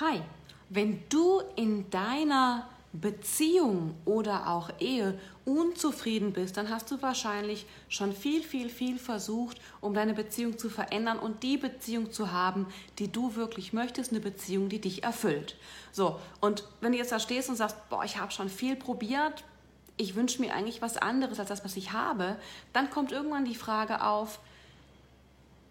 Hi, wenn du in deiner Beziehung oder auch Ehe unzufrieden bist, dann hast du wahrscheinlich schon viel, viel, viel versucht, um deine Beziehung zu verändern und die Beziehung zu haben, die du wirklich möchtest, eine Beziehung, die dich erfüllt. So, und wenn du jetzt da stehst und sagst, boah, ich habe schon viel probiert, ich wünsche mir eigentlich was anderes als das, was ich habe, dann kommt irgendwann die Frage auf,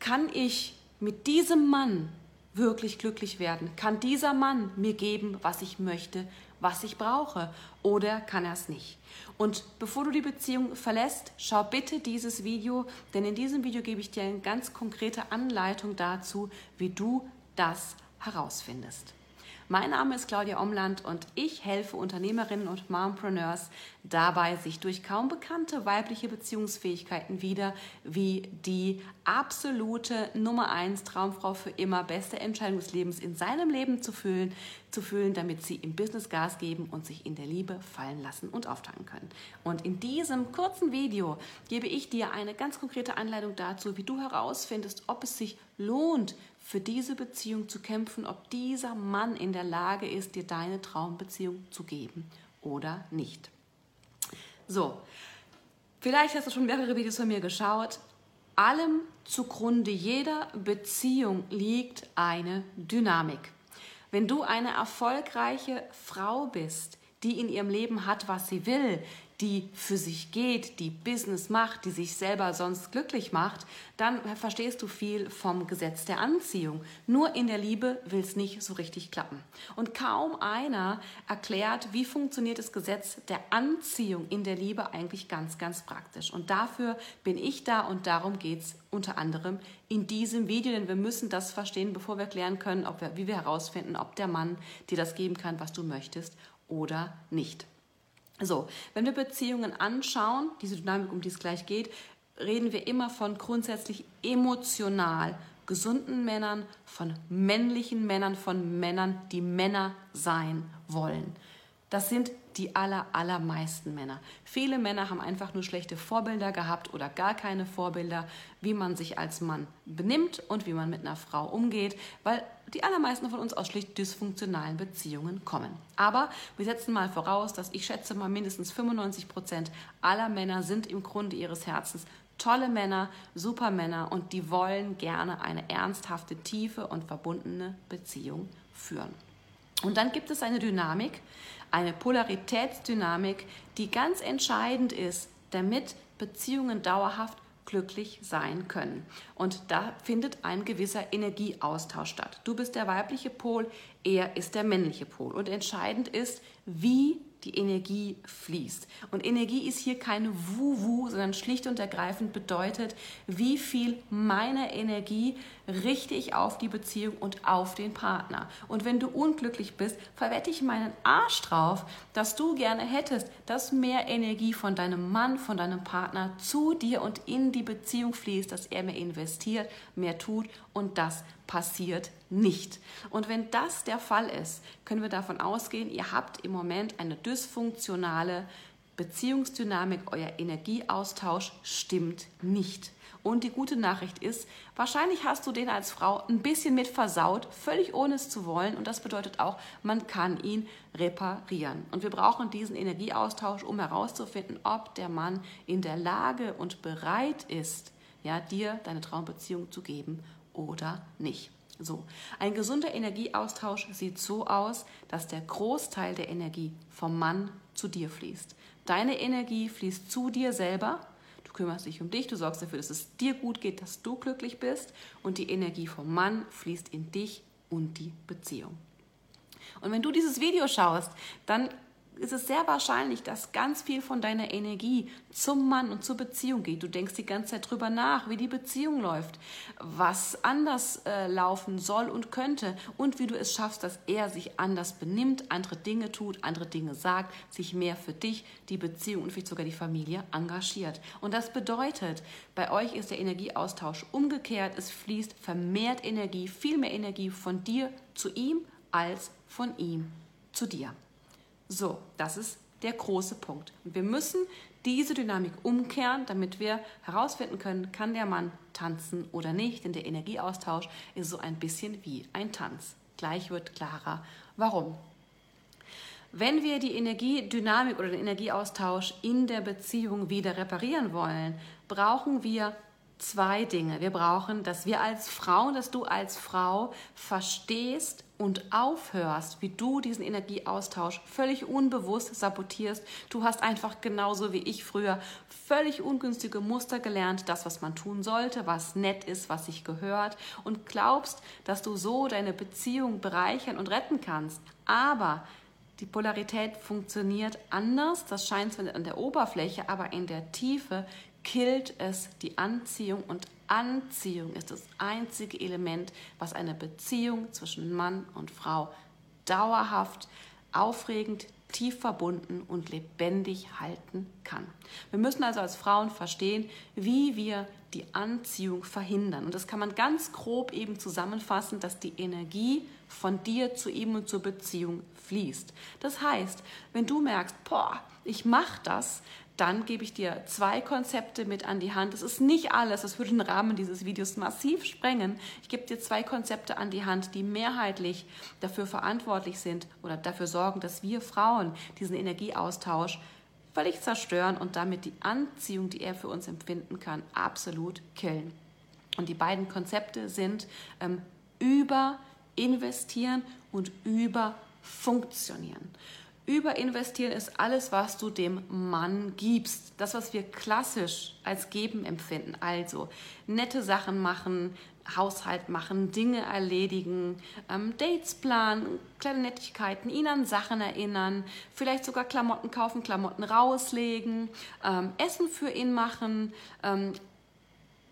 kann ich mit diesem Mann wirklich glücklich werden? Kann dieser Mann mir geben, was ich möchte, was ich brauche? Oder kann er es nicht? Und bevor du die Beziehung verlässt, schau bitte dieses Video, denn in diesem Video gebe ich dir eine ganz konkrete Anleitung dazu, wie du das herausfindest. Mein Name ist Claudia Omland und ich helfe Unternehmerinnen und Mompreneurs dabei, sich durch kaum bekannte weibliche Beziehungsfähigkeiten wieder wie die absolute Nummer 1 Traumfrau für immer, beste Entscheidung des Lebens in seinem Leben zu fühlen, zu fühlen, damit sie im Business Gas geben und sich in der Liebe fallen lassen und auftanken können. Und in diesem kurzen Video gebe ich dir eine ganz konkrete Anleitung dazu, wie du herausfindest, ob es sich lohnt, für diese Beziehung zu kämpfen, ob dieser Mann in der Lage ist, dir deine Traumbeziehung zu geben oder nicht. So, vielleicht hast du schon mehrere Videos von mir geschaut. Allem zugrunde jeder Beziehung liegt eine Dynamik. Wenn du eine erfolgreiche Frau bist, die in ihrem Leben hat, was sie will, die für sich geht, die Business macht, die sich selber sonst glücklich macht, dann verstehst du viel vom Gesetz der Anziehung. Nur in der Liebe will es nicht so richtig klappen. Und kaum einer erklärt, wie funktioniert das Gesetz der Anziehung in der Liebe eigentlich ganz, ganz praktisch. Und dafür bin ich da und darum geht es unter anderem in diesem Video, denn wir müssen das verstehen, bevor wir klären können, wir, wie wir herausfinden, ob der Mann dir das geben kann, was du möchtest oder nicht. So, wenn wir Beziehungen anschauen, diese Dynamik, um die es gleich geht, reden wir immer von grundsätzlich emotional gesunden Männern, von männlichen Männern, von Männern, die Männer sein wollen. Das sind die aller, allermeisten Männer. Viele Männer haben einfach nur schlechte Vorbilder gehabt oder gar keine Vorbilder, wie man sich als Mann benimmt und wie man mit einer Frau umgeht, weil die allermeisten von uns aus schlicht dysfunktionalen Beziehungen kommen. Aber wir setzen mal voraus, dass ich schätze mal mindestens 95 Prozent aller Männer sind im Grunde ihres Herzens tolle Männer, super Männer und die wollen gerne eine ernsthafte, tiefe und verbundene Beziehung führen. Und dann gibt es eine Dynamik, eine Polaritätsdynamik, die ganz entscheidend ist, damit Beziehungen dauerhaft glücklich sein können. Und da findet ein gewisser Energieaustausch statt. Du bist der weibliche Pol, er ist der männliche Pol. Und entscheidend ist, wie die Energie fließt. Und Energie ist hier keine Wu-Wu, sondern schlicht und ergreifend bedeutet, wie viel meiner Energie richte ich auf die Beziehung und auf den Partner. Und wenn du unglücklich bist, verwette ich meinen Arsch drauf, dass du gerne hättest, dass mehr Energie von deinem Mann, von deinem Partner zu dir und in die Beziehung fließt, dass er mehr investiert, mehr tut und das passiert nicht. Und wenn das der Fall ist, können wir davon ausgehen, ihr habt im Moment eine dysfunktionale Beziehungsdynamik, euer Energieaustausch stimmt nicht. Und die gute Nachricht ist, wahrscheinlich hast du den als Frau ein bisschen mit versaut, völlig ohne es zu wollen. Und das bedeutet auch, man kann ihn reparieren. Und wir brauchen diesen Energieaustausch, um herauszufinden, ob der Mann in der Lage und bereit ist, ja, dir deine Traumbeziehung zu geben oder nicht. So, ein gesunder Energieaustausch sieht so aus, dass der Großteil der Energie vom Mann zu dir fließt. Deine Energie fließt zu dir selber. Du kümmerst dich um dich, du sorgst dafür, dass es dir gut geht, dass du glücklich bist und die Energie vom Mann fließt in dich und die Beziehung. Und wenn du dieses Video schaust, dann ist es sehr wahrscheinlich, dass ganz viel von deiner Energie zum Mann und zur Beziehung geht. Du denkst die ganze Zeit drüber nach, wie die Beziehung läuft, was anders äh, laufen soll und könnte und wie du es schaffst, dass er sich anders benimmt, andere Dinge tut, andere Dinge sagt, sich mehr für dich, die Beziehung und vielleicht sogar die Familie engagiert. Und das bedeutet, bei euch ist der Energieaustausch umgekehrt. Es fließt vermehrt Energie, viel mehr Energie von dir zu ihm als von ihm zu dir. So, das ist der große Punkt. Wir müssen diese Dynamik umkehren, damit wir herausfinden können, kann der Mann tanzen oder nicht. Denn der Energieaustausch ist so ein bisschen wie ein Tanz. Gleich wird klarer, warum. Wenn wir die Energiedynamik oder den Energieaustausch in der Beziehung wieder reparieren wollen, brauchen wir zwei Dinge. Wir brauchen, dass wir als Frau, dass du als Frau verstehst und aufhörst, wie du diesen Energieaustausch völlig unbewusst sabotierst. Du hast einfach genauso wie ich früher völlig ungünstige Muster gelernt, das, was man tun sollte, was nett ist, was sich gehört und glaubst, dass du so deine Beziehung bereichern und retten kannst. Aber die Polarität funktioniert anders, das scheint zwar an der Oberfläche, aber in der Tiefe killt es die Anziehung und Anziehung ist das einzige Element, was eine Beziehung zwischen Mann und Frau dauerhaft, aufregend, tief verbunden und lebendig halten kann. Wir müssen also als Frauen verstehen, wie wir die Anziehung verhindern. Und das kann man ganz grob eben zusammenfassen, dass die Energie von dir zu ihm und zur Beziehung fließt. Das heißt, wenn du merkst, boah, ich mache das, dann gebe ich dir zwei Konzepte mit an die Hand. Das ist nicht alles, das würde den Rahmen dieses Videos massiv sprengen. Ich gebe dir zwei Konzepte an die Hand, die mehrheitlich dafür verantwortlich sind oder dafür sorgen, dass wir Frauen diesen Energieaustausch völlig zerstören und damit die Anziehung, die er für uns empfinden kann, absolut killen. Und die beiden Konzepte sind ähm, über investieren und über funktionieren. Überinvestieren ist alles, was du dem Mann gibst. Das, was wir klassisch als Geben empfinden. Also nette Sachen machen, Haushalt machen, Dinge erledigen, ähm, Dates planen, kleine Nettigkeiten, ihn an Sachen erinnern, vielleicht sogar Klamotten kaufen, Klamotten rauslegen, ähm, Essen für ihn machen, ähm,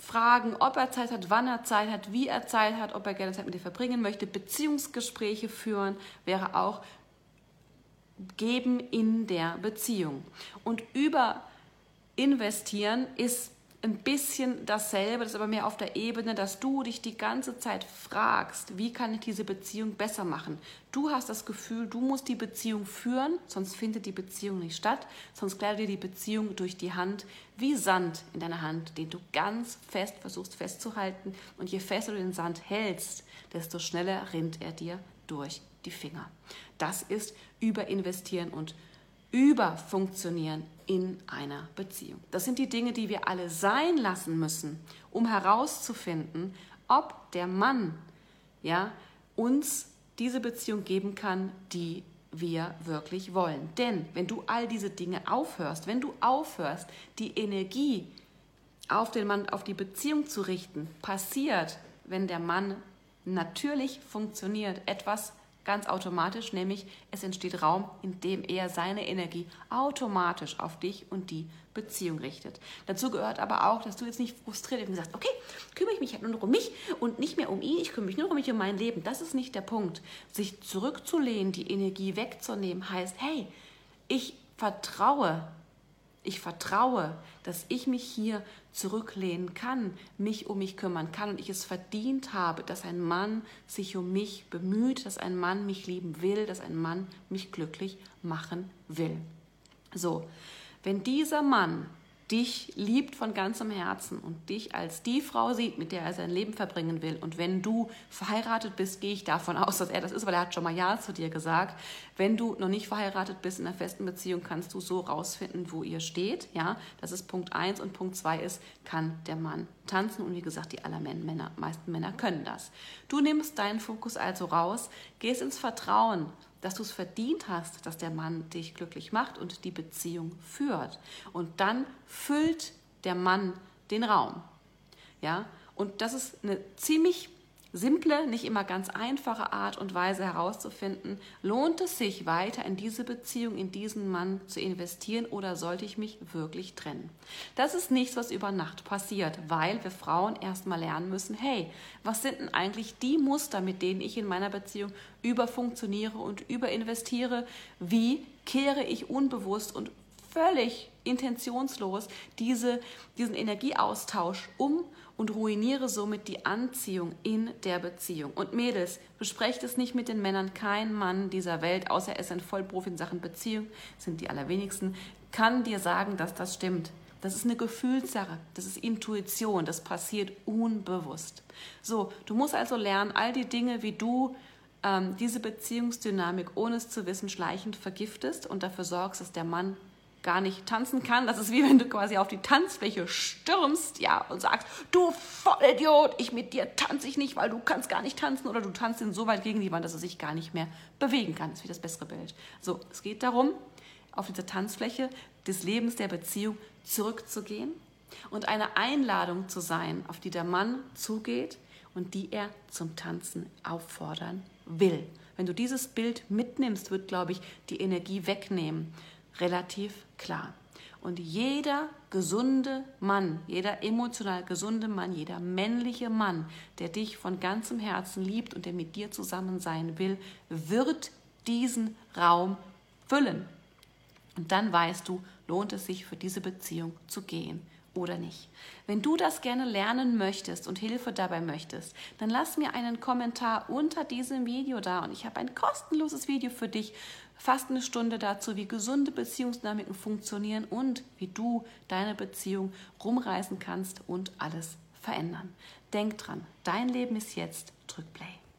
fragen, ob er Zeit hat, wann er Zeit hat, wie er Zeit hat, ob er gerne Zeit mit dir verbringen möchte, Beziehungsgespräche führen, wäre auch geben in der Beziehung. Und über investieren ist ein bisschen dasselbe, das ist aber mehr auf der Ebene, dass du dich die ganze Zeit fragst, wie kann ich diese Beziehung besser machen? Du hast das Gefühl, du musst die Beziehung führen, sonst findet die Beziehung nicht statt, sonst gleitet dir die Beziehung durch die Hand wie Sand in deiner Hand, den du ganz fest versuchst festzuhalten und je fester du den Sand hältst, desto schneller rinnt er dir durch die Finger. Das ist überinvestieren und überfunktionieren in einer Beziehung. Das sind die Dinge, die wir alle sein lassen müssen, um herauszufinden, ob der Mann ja, uns diese Beziehung geben kann, die wir wirklich wollen. Denn wenn du all diese Dinge aufhörst, wenn du aufhörst, die Energie auf den Mann, auf die Beziehung zu richten, passiert, wenn der Mann natürlich funktioniert, etwas ganz automatisch, nämlich es entsteht Raum, in dem er seine Energie automatisch auf dich und die Beziehung richtet. Dazu gehört aber auch, dass du jetzt nicht frustriert und sagst, okay, kümmere ich mich halt nur noch um mich und nicht mehr um ihn, ich kümmere mich nur um mich um mein Leben. Das ist nicht der Punkt. Sich zurückzulehnen, die Energie wegzunehmen, heißt, hey, ich vertraue ich vertraue, dass ich mich hier zurücklehnen kann, mich um mich kümmern kann und ich es verdient habe, dass ein Mann sich um mich bemüht, dass ein Mann mich lieben will, dass ein Mann mich glücklich machen will. So, wenn dieser Mann dich liebt von ganzem Herzen und dich als die Frau sieht, mit der er sein Leben verbringen will. Und wenn du verheiratet bist, gehe ich davon aus, dass er das ist, weil er hat schon mal Ja zu dir gesagt. Wenn du noch nicht verheiratet bist in einer festen Beziehung, kannst du so rausfinden, wo ihr steht. Ja, das ist Punkt eins und Punkt zwei ist, kann der Mann tanzen und wie gesagt, die allermeisten meisten Männer können das. Du nimmst deinen Fokus also raus, gehst ins Vertrauen, dass du es verdient hast, dass der Mann dich glücklich macht und die Beziehung führt. Und dann füllt der Mann den Raum. Ja? Und das ist eine ziemlich simple, nicht immer ganz einfache Art und Weise herauszufinden, lohnt es sich weiter in diese Beziehung, in diesen Mann zu investieren oder sollte ich mich wirklich trennen? Das ist nichts, was über Nacht passiert, weil wir Frauen erstmal lernen müssen, hey, was sind denn eigentlich die Muster, mit denen ich in meiner Beziehung überfunktioniere und überinvestiere? Wie kehre ich unbewusst und völlig intentionslos diese, diesen Energieaustausch um und ruiniere somit die Anziehung in der Beziehung. Und Mädels, besprecht es nicht mit den Männern. Kein Mann dieser Welt, außer er ist ein Vollprofi in Sachen Beziehung, sind die allerwenigsten, kann dir sagen, dass das stimmt. Das ist eine Gefühlssache, das ist Intuition, das passiert unbewusst. So, du musst also lernen, all die Dinge, wie du ähm, diese Beziehungsdynamik, ohne es zu wissen, schleichend vergiftest und dafür sorgst, dass der Mann gar nicht tanzen kann. Das ist wie wenn du quasi auf die Tanzfläche stürmst, ja, und sagst, du Vollidiot, ich mit dir tanze ich nicht, weil du kannst gar nicht tanzen oder du tanzt ihn so weit gegen die Wand, dass er sich gar nicht mehr bewegen kann. Das ist wie das bessere Bild. So, es geht darum, auf dieser Tanzfläche des Lebens der Beziehung zurückzugehen und eine Einladung zu sein, auf die der Mann zugeht und die er zum Tanzen auffordern will. Wenn du dieses Bild mitnimmst, wird, glaube ich, die Energie wegnehmen relativ klar. Und jeder gesunde Mann, jeder emotional gesunde Mann, jeder männliche Mann, der dich von ganzem Herzen liebt und der mit dir zusammen sein will, wird diesen Raum füllen. Und dann weißt du, lohnt es sich für diese Beziehung zu gehen oder nicht. Wenn du das gerne lernen möchtest und Hilfe dabei möchtest, dann lass mir einen Kommentar unter diesem Video da und ich habe ein kostenloses Video für dich, fast eine Stunde dazu, wie gesunde Beziehungsdynamiken funktionieren und wie du deine Beziehung rumreißen kannst und alles verändern. Denk dran, dein Leben ist jetzt, drück Play.